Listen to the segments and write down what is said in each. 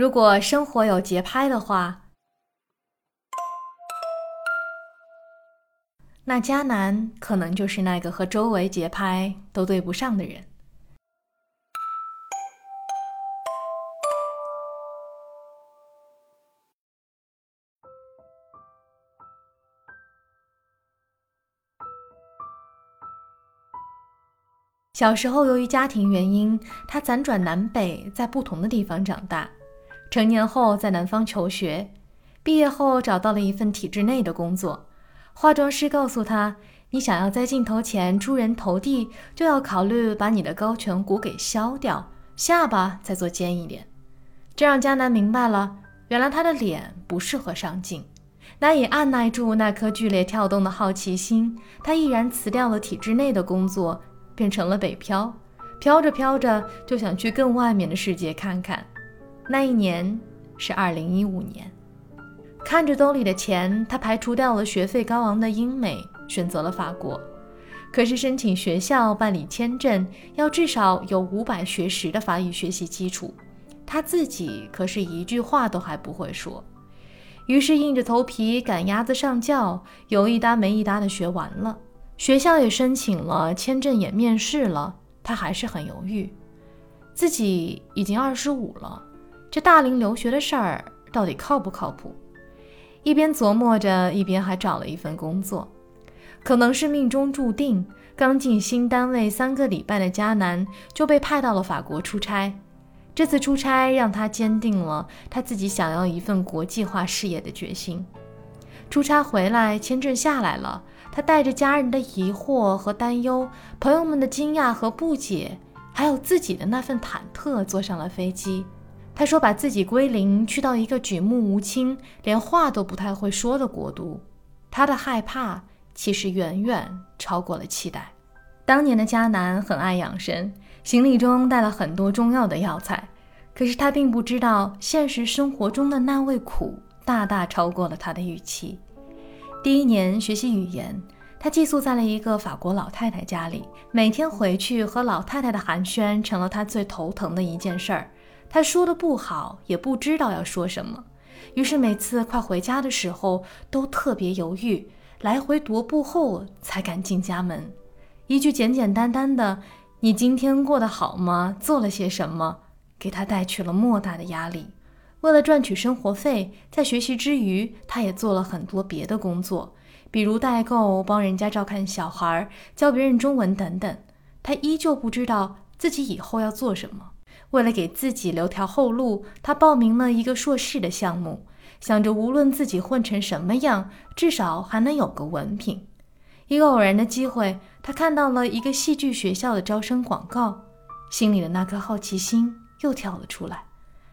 如果生活有节拍的话，那迦南可能就是那个和周围节拍都对不上的人。小时候，由于家庭原因，他辗转南北，在不同的地方长大。成年后，在南方求学，毕业后找到了一份体制内的工作。化妆师告诉他：“你想要在镜头前出人头地，就要考虑把你的高颧骨给削掉，下巴再做尖一点。”这让迦南明白了，原来他的脸不适合上镜。难以按耐住那颗剧烈跳动的好奇心，他毅然辞掉了体制内的工作。变成了北漂，飘着飘着就想去更外面的世界看看。那一年是二零一五年，看着兜里的钱，他排除掉了学费高昂的英美，选择了法国。可是申请学校、办理签证，要至少有五百学时的法语学习基础，他自己可是一句话都还不会说。于是硬着头皮赶鸭子上轿，有一搭没一搭的学完了。学校也申请了，签证也面试了，他还是很犹豫。自己已经二十五了，这大龄留学的事儿到底靠不靠谱？一边琢磨着，一边还找了一份工作。可能是命中注定，刚进新单位三个礼拜的迦南就被派到了法国出差。这次出差让他坚定了他自己想要一份国际化事业的决心。出差回来，签证下来了。他带着家人的疑惑和担忧，朋友们的惊讶和不解，还有自己的那份忐忑，坐上了飞机。他说：“把自己归零，去到一个举目无亲、连话都不太会说的国度。”他的害怕其实远远超过了期待。当年的迦南很爱养生，行李中带了很多中药的药材，可是他并不知道，现实生活中的那味苦大大超过了他的预期。第一年学习语言，他寄宿在了一个法国老太太家里，每天回去和老太太的寒暄成了他最头疼的一件事儿。他说的不好，也不知道要说什么，于是每次快回家的时候都特别犹豫，来回踱步后才敢进家门。一句简简单单的“你今天过得好吗？做了些什么？”给他带去了莫大的压力。为了赚取生活费，在学习之余，他也做了很多别的工作，比如代购、帮人家照看小孩、教别人中文等等。他依旧不知道自己以后要做什么。为了给自己留条后路，他报名了一个硕士的项目，想着无论自己混成什么样，至少还能有个文凭。一个偶然的机会，他看到了一个戏剧学校的招生广告，心里的那颗好奇心又跳了出来。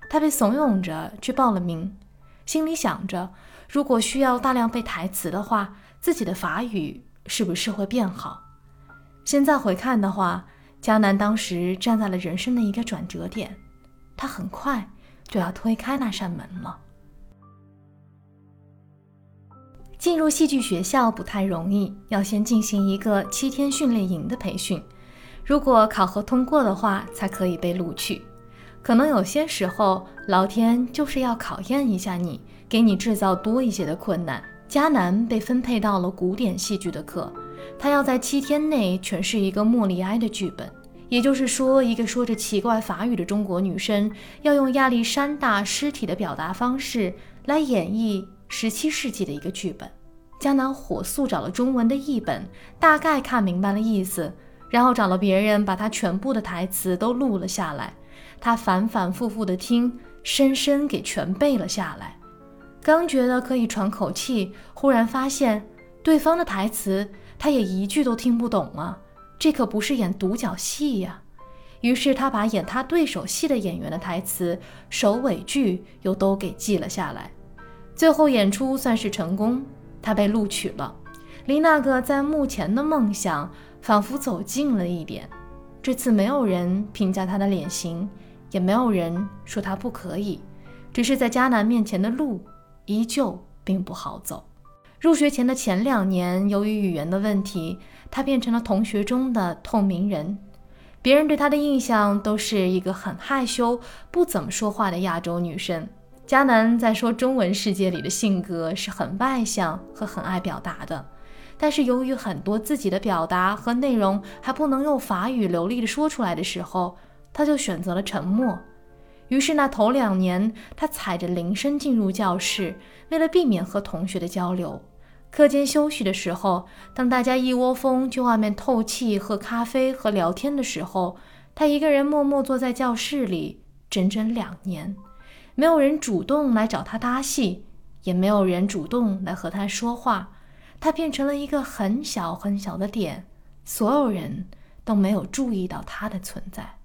他被怂恿着去报了名，心里想着，如果需要大量背台词的话，自己的法语是不是会变好？现在回看的话，迦南当时站在了人生的一个转折点，他很快就要推开那扇门了。进入戏剧学校不太容易，要先进行一个七天训练营的培训，如果考核通过的话，才可以被录取。可能有些时候，老天就是要考验一下你，给你制造多一些的困难。迦南被分配到了古典戏剧的课，他要在七天内诠释一个莫里埃的剧本，也就是说，一个说着奇怪法语的中国女生要用亚历山大尸体的表达方式来演绎十七世纪的一个剧本。迦南火速找了中文的译本，大概看明白了意思，然后找了别人把他全部的台词都录了下来。他反反复复的听，深深给全背了下来。刚觉得可以喘口气，忽然发现对方的台词他也一句都听不懂啊！这可不是演独角戏呀。于是他把演他对手戏的演员的台词首尾句又都给记了下来。最后演出算是成功，他被录取了，离那个在目前的梦想仿佛走近了一点。这次没有人评价他的脸型。也没有人说他不可以，只是在迦南面前的路依旧并不好走。入学前的前两年，由于语言的问题，他变成了同学中的透明人。别人对她的印象都是一个很害羞、不怎么说话的亚洲女生。迦南在说中文世界里的性格是很外向和很爱表达的，但是由于很多自己的表达和内容还不能用法语流利的说出来的时候，他就选择了沉默。于是那头两年，他踩着铃声进入教室，为了避免和同学的交流。课间休息的时候，当大家一窝蜂去外面透气、喝咖啡和聊天的时候，他一个人默默坐在教室里，整整两年。没有人主动来找他搭戏，也没有人主动来和他说话，他变成了一个很小很小的点，所有人都没有注意到他的存在。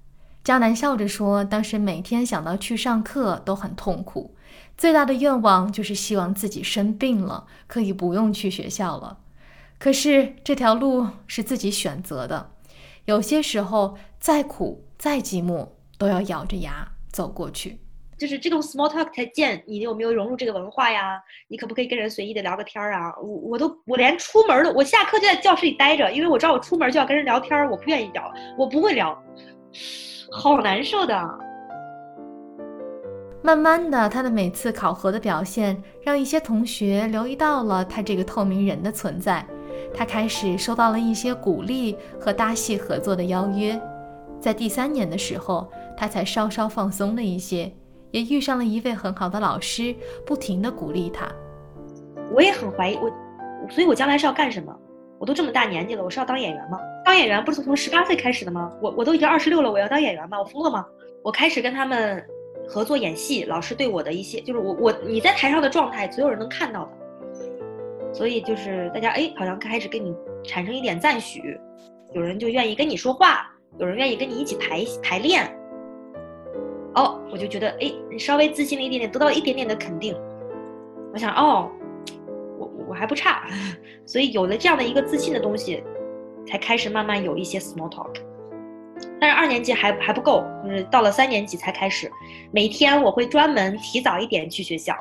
迦南笑着说：“当时每天想到去上课都很痛苦，最大的愿望就是希望自己生病了，可以不用去学校了。可是这条路是自己选择的，有些时候再苦再寂寞，都要咬着牙走过去。”就是这种 small talk 才见你有没有融入这个文化呀？你可不可以跟人随意的聊个天儿啊？我我都我连出门都我下课就在教室里待着，因为我知道我出门就要跟人聊天，我不愿意聊，我不会聊，好难受的。慢慢的，他的每次考核的表现让一些同学留意到了他这个透明人的存在，他开始收到了一些鼓励和搭戏合作的邀约，在第三年的时候，他才稍稍放松了一些。也遇上了一位很好的老师，不停的鼓励他。我也很怀疑我，所以我将来是要干什么？我都这么大年纪了，我是要当演员吗？当演员不是从十八岁开始的吗？我我都已经二十六了，我要当演员吗？我疯了吗？我开始跟他们合作演戏，老师对我的一些，就是我我你在台上的状态，所有人能看到的。所以就是大家哎，好像开始跟你产生一点赞许，有人就愿意跟你说话，有人愿意跟你一起排排练。哦，我就觉得，哎，你稍微自信了一点点，得到一点点的肯定。我想，哦，我我还不差，所以有了这样的一个自信的东西，才开始慢慢有一些 small talk。但是二年级还还不够，就是到了三年级才开始，每天我会专门提早一点去学校。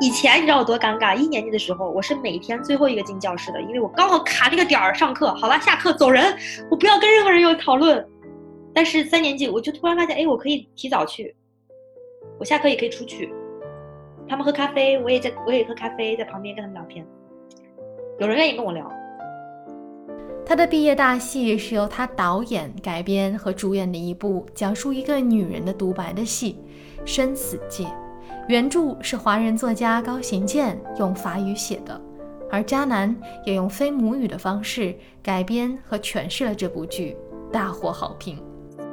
以前你知道我多尴尬？一年级的时候，我是每天最后一个进教室的，因为我刚好卡那个点儿上课。好了，下课走人，我不要跟任何人有讨论。但是三年级我就突然发现，哎，我可以提早去，我下课也可以出去，他们喝咖啡，我也在，我也喝咖啡，在旁边跟他们聊天，有人愿意跟我聊。他的毕业大戏是由他导演、改编和主演的一部讲述一个女人的独白的戏《生死界》，原著是华人作家高行健用法语写的，而迦南也用非母语的方式改编和诠释了这部剧，大获好评。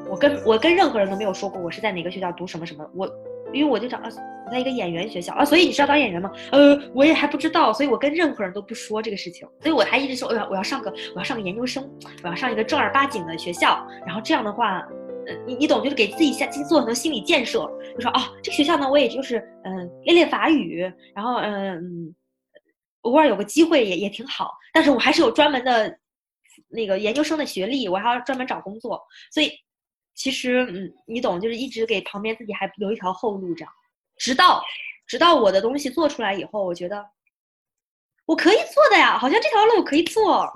我跟我跟任何人都没有说过我是在哪个学校读什么什么，我因为我就找啊，我在一个演员学校啊，所以你是要当演员吗？呃，我也还不知道，所以我跟任何人都不说这个事情，所以我还一直说我要我要上个我要上个研究生，我要上一个正儿八经的学校，然后这样的话，呃，你你懂，就是给自己下做很多心理建设，就说啊，这个学校呢，我也就是嗯练练法语，然后嗯，偶尔有个机会也也挺好，但是我还是有专门的那个研究生的学历，我还要专门找工作，所以。其实，嗯，你懂，就是一直给旁边自己还留一条后路，这样，直到，直到我的东西做出来以后，我觉得我可以做的呀，好像这条路我可以做，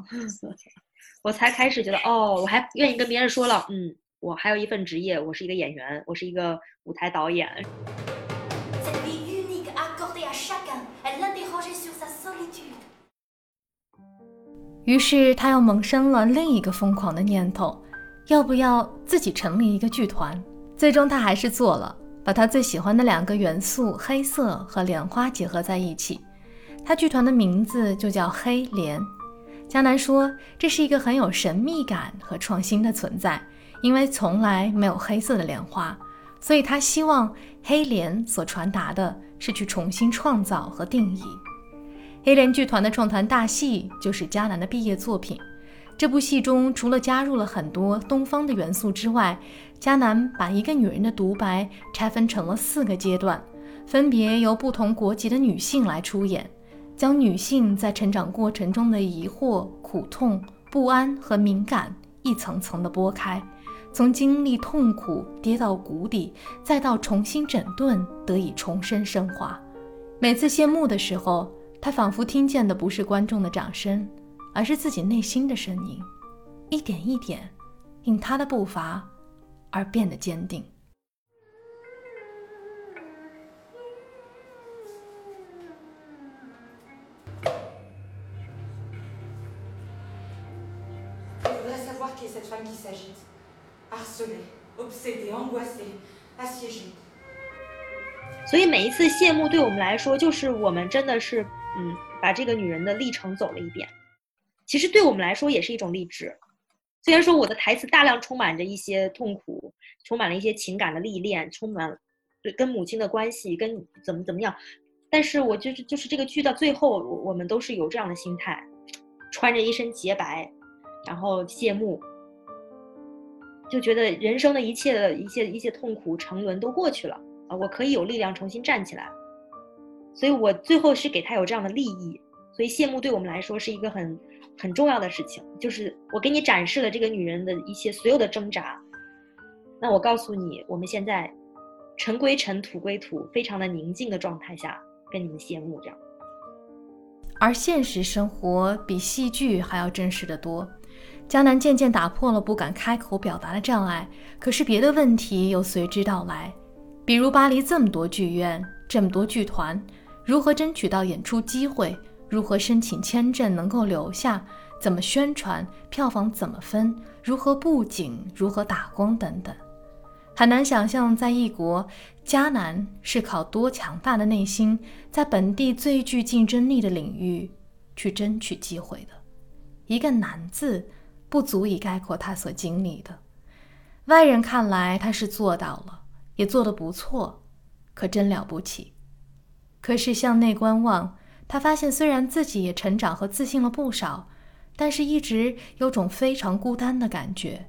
我才开始觉得，哦，我还愿意跟别人说了，嗯，我还有一份职业，我是一个演员，我是一个舞台导演。于是，他又萌生了另一个疯狂的念头。要不要自己成立一个剧团？最终他还是做了，把他最喜欢的两个元素黑色和莲花结合在一起。他剧团的名字就叫黑莲。迦南说，这是一个很有神秘感和创新的存在，因为从来没有黑色的莲花，所以他希望黑莲所传达的是去重新创造和定义。黑莲剧团的创团大戏就是迦南的毕业作品。这部戏中，除了加入了很多东方的元素之外，迦南把一个女人的独白拆分成了四个阶段，分别由不同国籍的女性来出演，将女性在成长过程中的疑惑、苦痛、不安和敏感一层层的剥开，从经历痛苦、跌到谷底，再到重新整顿，得以重生升华。每次谢幕的时候，他仿佛听见的不是观众的掌声。而是自己内心的声音，一点一点因他的步伐而变得坚定。所以每一次谢幕对我们来说，就是我们真的是，嗯，把这个女人的历程走了一遍。其实对我们来说也是一种励志。虽然说我的台词大量充满着一些痛苦，充满了一些情感的历练，充满对跟母亲的关系，跟怎么怎么样，但是我就是就是这个剧到最后，我们都是有这样的心态，穿着一身洁白，然后谢幕。就觉得人生的一切的一些一些痛苦沉沦都过去了啊，我可以有力量重新站起来，所以我最后是给他有这样的利益，所以谢幕对我们来说是一个很很重要的事情，就是我给你展示了这个女人的一些所有的挣扎，那我告诉你，我们现在尘归尘，土归土，非常的宁静的状态下跟你们谢幕这样，而现实生活比戏剧还要真实的多。江南渐渐打破了不敢开口表达的障碍，可是别的问题又随之到来，比如巴黎这么多剧院，这么多剧团，如何争取到演出机会？如何申请签证能够留下？怎么宣传？票房怎么分？如何布景？如何打光？等等，很难想象，在异国，迦南是靠多强大的内心，在本地最具竞争力的领域去争取机会的，一个难字。不足以概括他所经历的。外人看来，他是做到了，也做得不错，可真了不起。可是向内观望，他发现虽然自己也成长和自信了不少，但是一直有种非常孤单的感觉。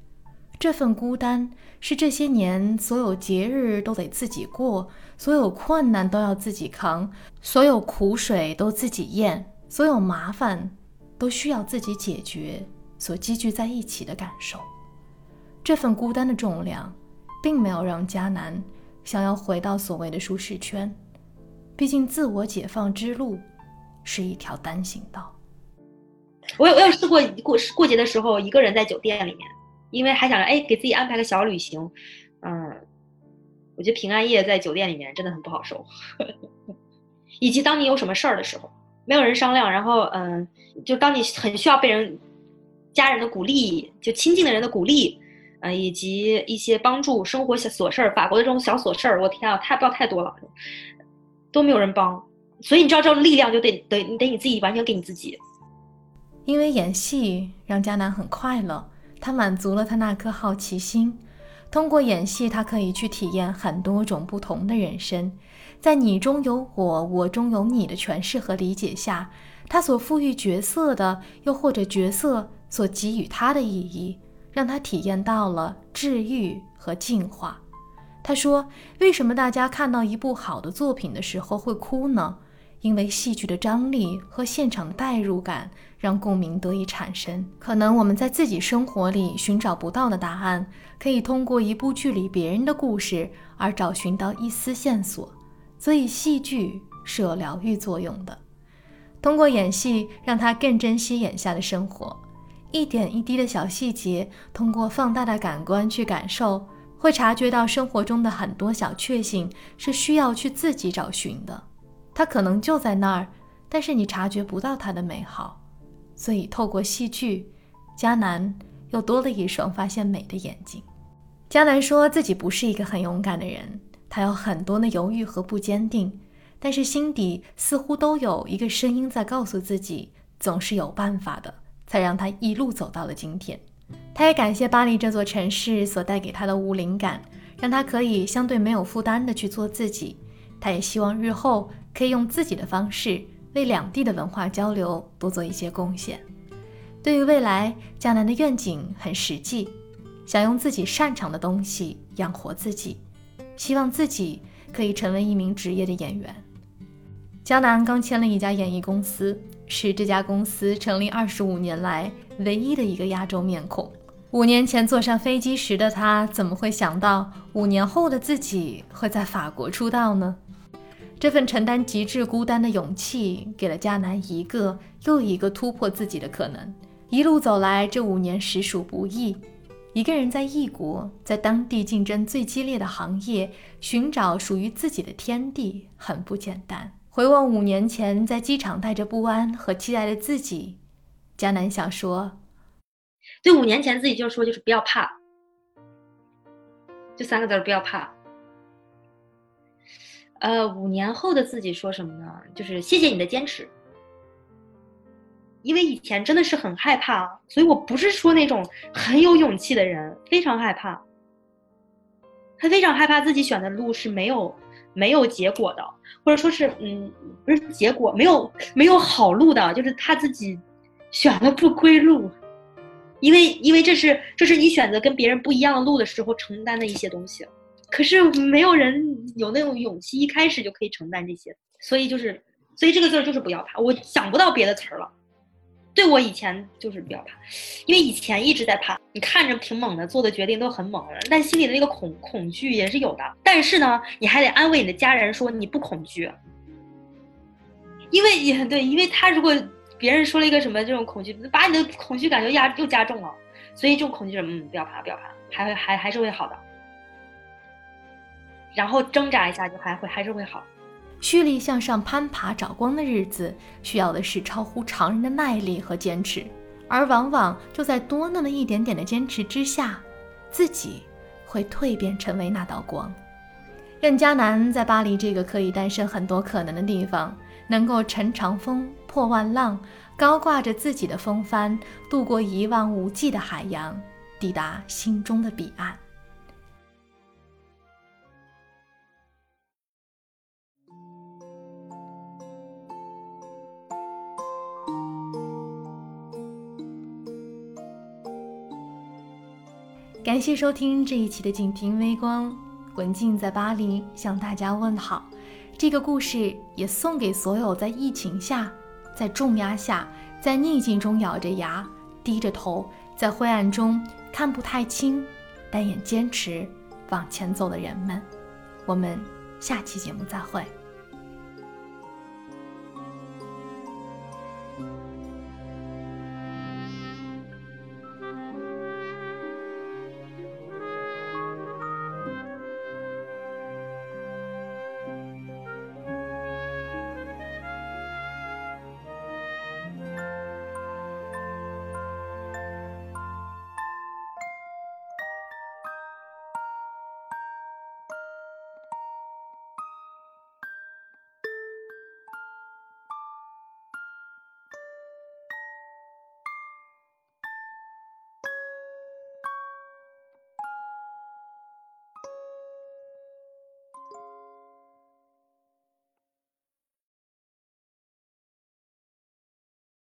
这份孤单是这些年所有节日都得自己过，所有困难都要自己扛，所有苦水都自己咽，所有麻烦都需要自己解决。所积聚在一起的感受，这份孤单的重量，并没有让迦南想要回到所谓的舒适圈。毕竟，自我解放之路是一条单行道。我有我有试过过过节的时候，一个人在酒店里面，因为还想着哎，给自己安排个小旅行。嗯，我觉得平安夜在酒店里面真的很不好受，以及当你有什么事儿的时候，没有人商量，然后嗯，就当你很需要被人。家人的鼓励，就亲近的人的鼓励，呃，以及一些帮助生活小琐事儿，法国的这种小琐事儿，我天啊，太不要太多了，都没有人帮，所以你知道这种力量就得得你得你自己完全给你自己。因为演戏让迦南很快乐，他满足了他那颗好奇心。通过演戏，他可以去体验很多种不同的人生，在你中有我，我中有你的诠释和理解下，他所赋予角色的，又或者角色。所给予他的意义，让他体验到了治愈和净化。他说：“为什么大家看到一部好的作品的时候会哭呢？因为戏剧的张力和现场的代入感让共鸣得以产生。可能我们在自己生活里寻找不到的答案，可以通过一部剧里别人的故事而找寻到一丝线索。所以，戏剧是有疗愈作用的。通过演戏，让他更珍惜眼下的生活。”一点一滴的小细节，通过放大的感官去感受，会察觉到生活中的很多小确幸是需要去自己找寻的。它可能就在那儿，但是你察觉不到它的美好。所以，透过戏剧，迦南又多了一双发现美的眼睛。迦南说自己不是一个很勇敢的人，他有很多的犹豫和不坚定，但是心底似乎都有一个声音在告诉自己，总是有办法的。才让他一路走到了今天。他也感谢巴黎这座城市所带给他的无灵感，让他可以相对没有负担的去做自己。他也希望日后可以用自己的方式为两地的文化交流多做一些贡献。对于未来，江南的愿景很实际，想用自己擅长的东西养活自己，希望自己可以成为一名职业的演员。江南刚签了一家演艺公司。是这家公司成立二十五年来唯一的一个亚洲面孔。五年前坐上飞机时的他，怎么会想到五年后的自己会在法国出道呢？这份承担极致孤单的勇气，给了迦南一个又一个突破自己的可能。一路走来，这五年实属不易。一个人在异国，在当地竞争最激烈的行业，寻找属于自己的天地，很不简单。回望五年前在机场带着不安和期待的自己，江南想说：对五年前自己就说，就是不要怕，就三个字，不要怕。呃，五年后的自己说什么呢？就是谢谢你的坚持。因为以前真的是很害怕，所以我不是说那种很有勇气的人，非常害怕。他非常害怕自己选的路是没有没有结果的，或者说是嗯，不是结果没有没有好路的，就是他自己选了不归路。因为因为这是这是你选择跟别人不一样的路的时候承担的一些东西，可是没有人有那种勇气一开始就可以承担这些，所以就是所以这个字儿就是不要怕，我想不到别的词儿了。对我以前就是比较怕，因为以前一直在怕。你看着挺猛的，做的决定都很猛，但心里的那个恐恐惧也是有的。但是呢，你还得安慰你的家人说你不恐惧，因为也对，因为他如果别人说了一个什么这种恐惧，把你的恐惧感觉压又加重了。所以这种恐惧，嗯，不要怕，不要怕，还会还还是会好的。然后挣扎一下就还会还是会好。蓄力向上攀爬找光的日子，需要的是超乎常人的耐力和坚持，而往往就在多那么一点点的坚持之下，自己会蜕变成为那道光。任嘉南在巴黎这个可以诞生很多可能的地方，能够乘长风破万浪，高挂着自己的风帆，渡过一望无际的海洋，抵达心中的彼岸。感谢收听这一期的《静听微光》，文静在巴黎向大家问好。这个故事也送给所有在疫情下、在重压下、在逆境中咬着牙、低着头、在灰暗中看不太清，但也坚持往前走的人们。我们下期节目再会。